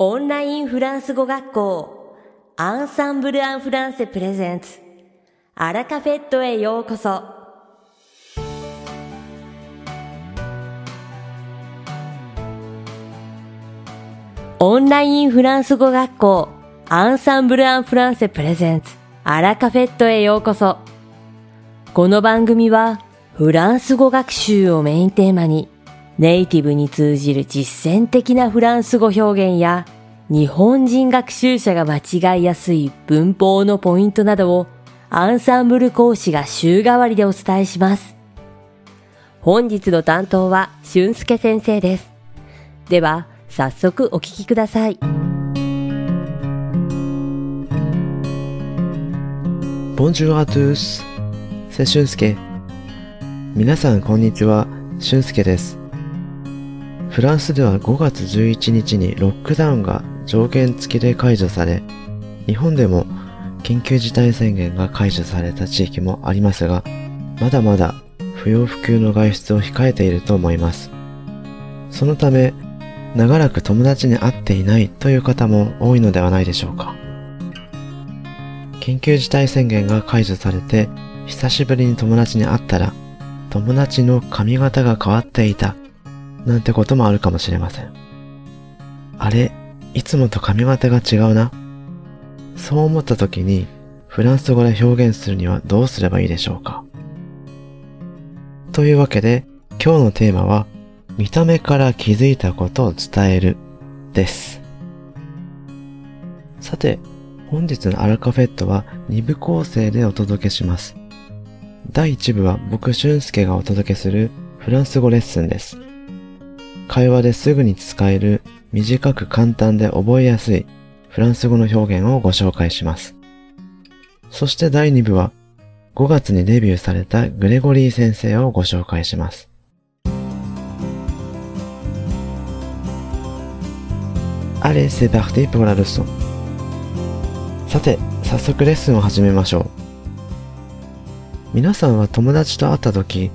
オンラインフランス語学校アンサンブル・アン・フランセプレゼンツアラカフェットへようこそ。オンラインフランス語学校アンサンブル・アン・フランセプレゼンツアラカフェットへようこそ。この番組はフランス語学習をメインテーマにネイティブに通じる実践的なフランス語表現や日本人学習者が間違いやすい文法のポイントなどをアンサンブル講師が週替わりでお伝えします。本日の担当は俊介先生です。では、早速お聞きください。Bonjour à tous, c'est 俊介。皆さんこんにちは、俊介です。フランスでは5月11日にロックダウンが条件付きで解除され、日本でも緊急事態宣言が解除された地域もありますが、まだまだ不要不急の外出を控えていると思います。そのため、長らく友達に会っていないという方も多いのではないでしょうか。緊急事態宣言が解除されて、久しぶりに友達に会ったら、友達の髪型が変わっていたなんてこともあるかもしれません。あれ、いつもと髪型が違うな。そう思った時に、フランス語で表現するにはどうすればいいでしょうか。というわけで、今日のテーマは、見た目から気づいたことを伝える、です。さて、本日のアルカフェットは2部構成でお届けします。第1部は僕俊介がお届けするフランス語レッスンです。会話ですぐに使える短く簡単で覚えやすいフランス語の表現をご紹介します。そして第2部は5月にデビューされたグレゴリー先生をご紹介します。Allez, c'est parti pour la leçon. さて、早速レッスンを始めましょう。皆さんは友達と会った時、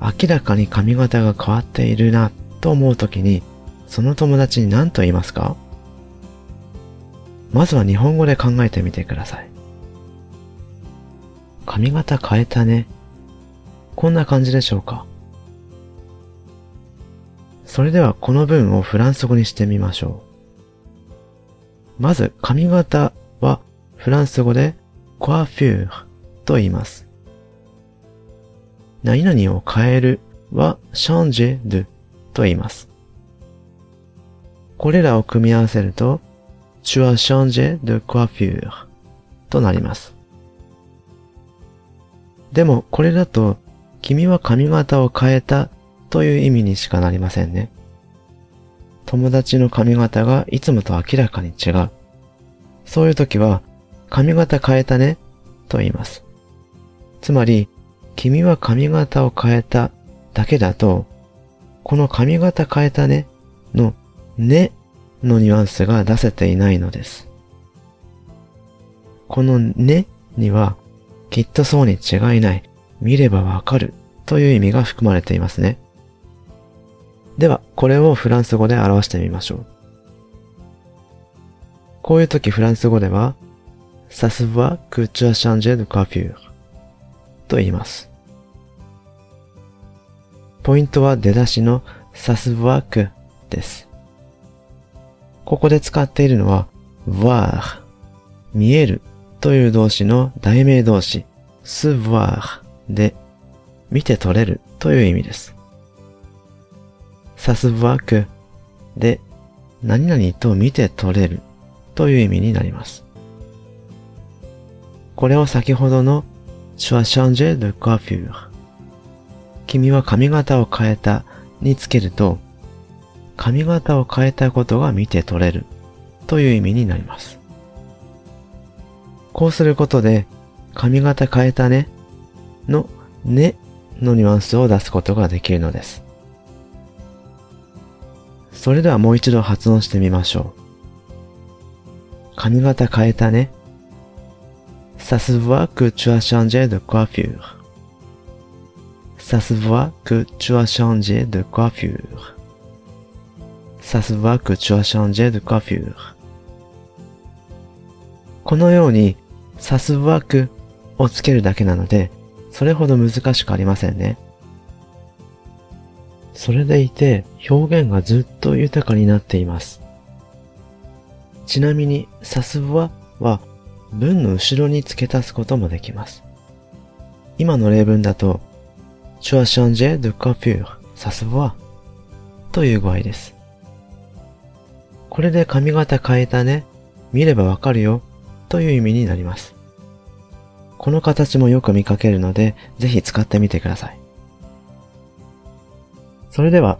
明らかに髪型が変わっているなと思うときに、その友達に何と言いますか？まずは日本語で考えてみてください。髪型変えたね。こんな感じでしょうか？それではこの文をフランス語にしてみましょう。まず髪型はフランス語でコアフューと言います。何々を変えるはシャンジェドと言います。これらを組み合わせると、tu as changé de coiffure となります。でも、これだと、君は髪型を変えたという意味にしかなりませんね。友達の髪型がいつもと明らかに違う。そういう時は、髪型変えたねと言います。つまり、君は髪型を変えただけだと、この髪型変えたねのねのニュアンスが出せていないのです。このねにはきっとそうに違いない、見ればわかるという意味が含まれていますね。では、これをフランス語で表してみましょう。こういう時フランス語では、さすはくちゃシャンジェ c カフューと言います。ポイントは出だしのサスワークです。ここで使っているのは voir 見えるという動詞の題名動詞 se voir で見て取れるという意味です。サスワークで何々と見て取れるという意味になります。これを先ほどの tu as changé de coiffure 君は髪型を変えたにつけると、髪型を変えたことが見て取れるという意味になります。こうすることで、髪型変えたねのねのニュアンスを出すことができるのです。それではもう一度発音してみましょう。髪型変えたね。Ça se voit que tu as changé de coiffure. Ça se voit que tu as changé de coiffure. Ça se voit que tu as changé de coiffure. このように、さすわくをつけるだけなので、それほど難しくありませんね。それでいて、表現がずっと豊かになっています。ちなみに、さすわは文の後ろに付け足すこともできます。今の例文だと、tu as changé de coiffure, ça se voit という語合です。これで髪型変えたね、見ればわかるよという意味になります。この形もよく見かけるので、ぜひ使ってみてください。それでは、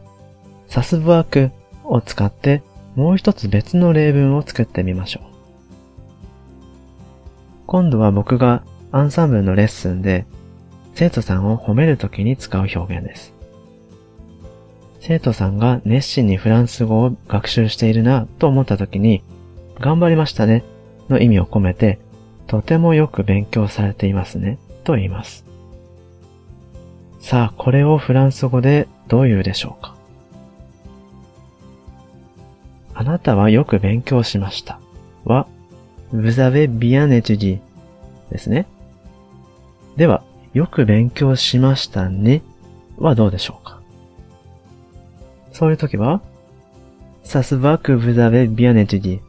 サスブワークを使ってもう一つ別の例文を作ってみましょう。今度は僕がアンサンブルのレッスンで生徒さんを褒めるときに使う表現です。生徒さんが熱心にフランス語を学習しているなと思ったときに、頑張りましたねの意味を込めて、とてもよく勉強されていますね、と言います。さあ、これをフランス語でどう言うでしょうか？あなたはよく勉強しました。は、vous avez bien étudié ですね。では、よく勉強しましたねはどうでしょうか？そういう時は、ça se voit que vous avez bien étudié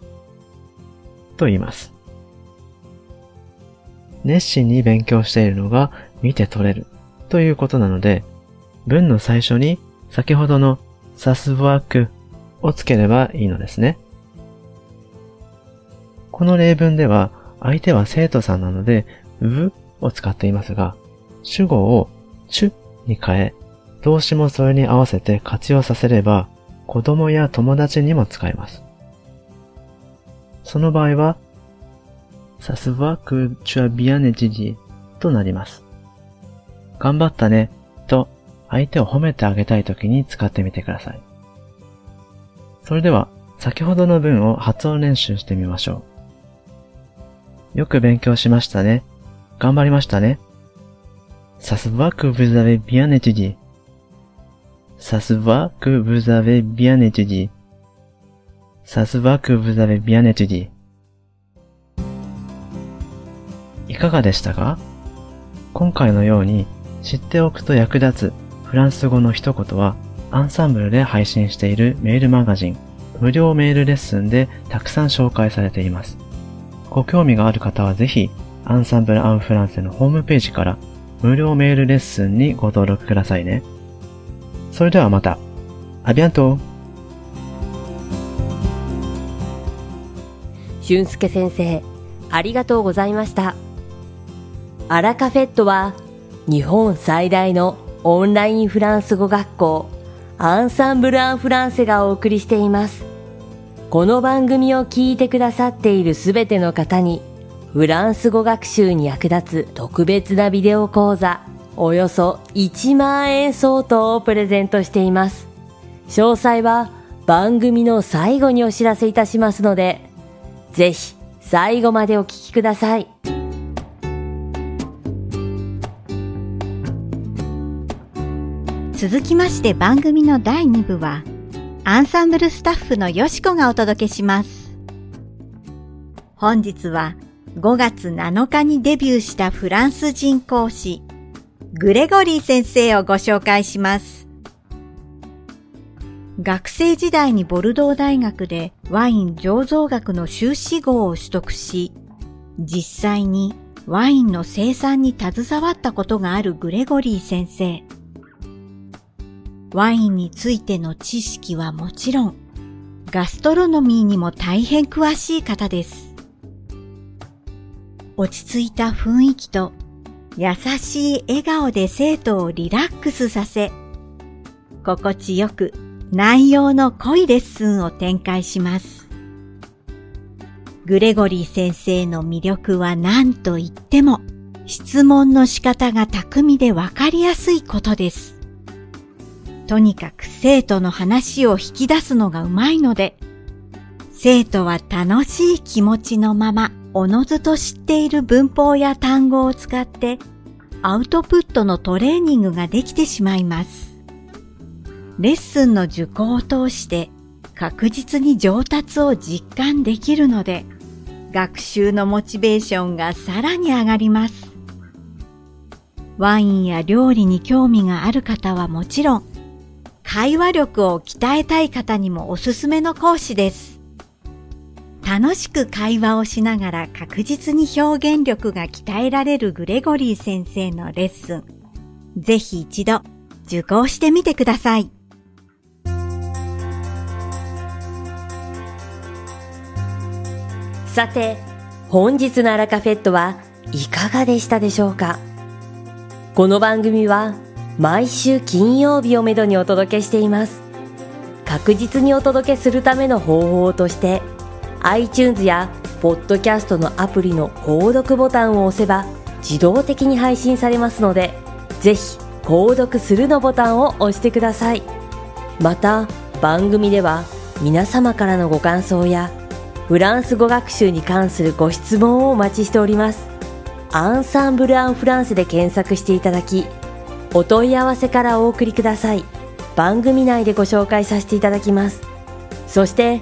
と言います。熱心に勉強しているのが見て取れるということなので、文の最初に先ほどのサスワークをつければいいのですね。この例文では相手は生徒さんなので、うを使っていますが、主語をちゅに変え、動詞もそれに合わせて活用させれば、子供や友達にも使えます。その場合は、さすがくちゃビアネジジとなります。頑張ったねと相手を褒めてあげたい時に使ってみてください。それでは先ほどの文を発音練習してみましょう。よく勉強しましたね。頑張りましたね。Ça se voit que vous avez bien étudié. Ça se voit que vous avez bien étudié. Ça se voit que vous avez bien étudié. いかがでしたか？今回のように知っておくと役立つフランス語の一言はアンサンブルで配信しているメールマガジン無料メールレッスンでたくさん紹介されています。ご興味がある方はぜひアンサンブル・アン・フランセのホームページから無料メールレッスンにご登録くださいね。それではまた。アビアント俊介先生、ありがとうございました。アラカフェットは、日本最大のオンラインフランス語学校、アンサンブル・アン・フランセがお送りしています。この番組を聞いてくださっているすべての方に、フランス語学習に役立つ特別なビデオ講座およそ1万円相当をプレゼントしています。詳細は番組の最後にお知らせいたしますので、ぜひ最後までお聞きください。続きまして番組の第2部は、アンサンブルスタッフのよしこがお届けします。本日は5月7日にデビューしたフランス人講師、グレゴリー先生をご紹介します。学生時代にボルドー大学でワイン醸造学の修士号を取得し、実際にワインの生産に携わったことがあるグレゴリー先生。ワインについての知識はもちろん、ガストロノミーにも大変詳しい方です。落ち着いた雰囲気と優しい笑顔で生徒をリラックスさせ、心地よく内容の濃いレッスンを展開します。グレゴリー先生の魅力は何と言っても質問の仕方が巧みでわかりやすいことです。とにかく生徒の話を引き出すのがうまいので、生徒は楽しい気持ちのままおのずと知っている文法や単語を使ってアウトプットのトレーニングができてしまいます。レッスンの受講を通して確実に上達を実感できるので、学習のモチベーションがさらに上がります。ワインや料理に興味がある方はもちろん、会話力を鍛えたい方にもおすすめの講師です。楽しく会話をしながら確実に表現力が鍛えられるグレゴリー先生のレッスン。ぜひ一度受講してみてください。さて、本日のアラカフェットはいかがでしたでしょうか？この番組は毎週金曜日をめどにお届けしています。確実にお届けするための方法として iTunes やポッドキャストのアプリの購読ボタンを押せば自動的に配信されますのでぜひ購読するのボタンを押してください。また番組では皆様からのご感想やフランス語学習に関するご質問をお待ちしております。アンサンブル・アン・フランスで検索していただき、お問い合わせからお送りください。番組内でご紹介させていただきます。そして、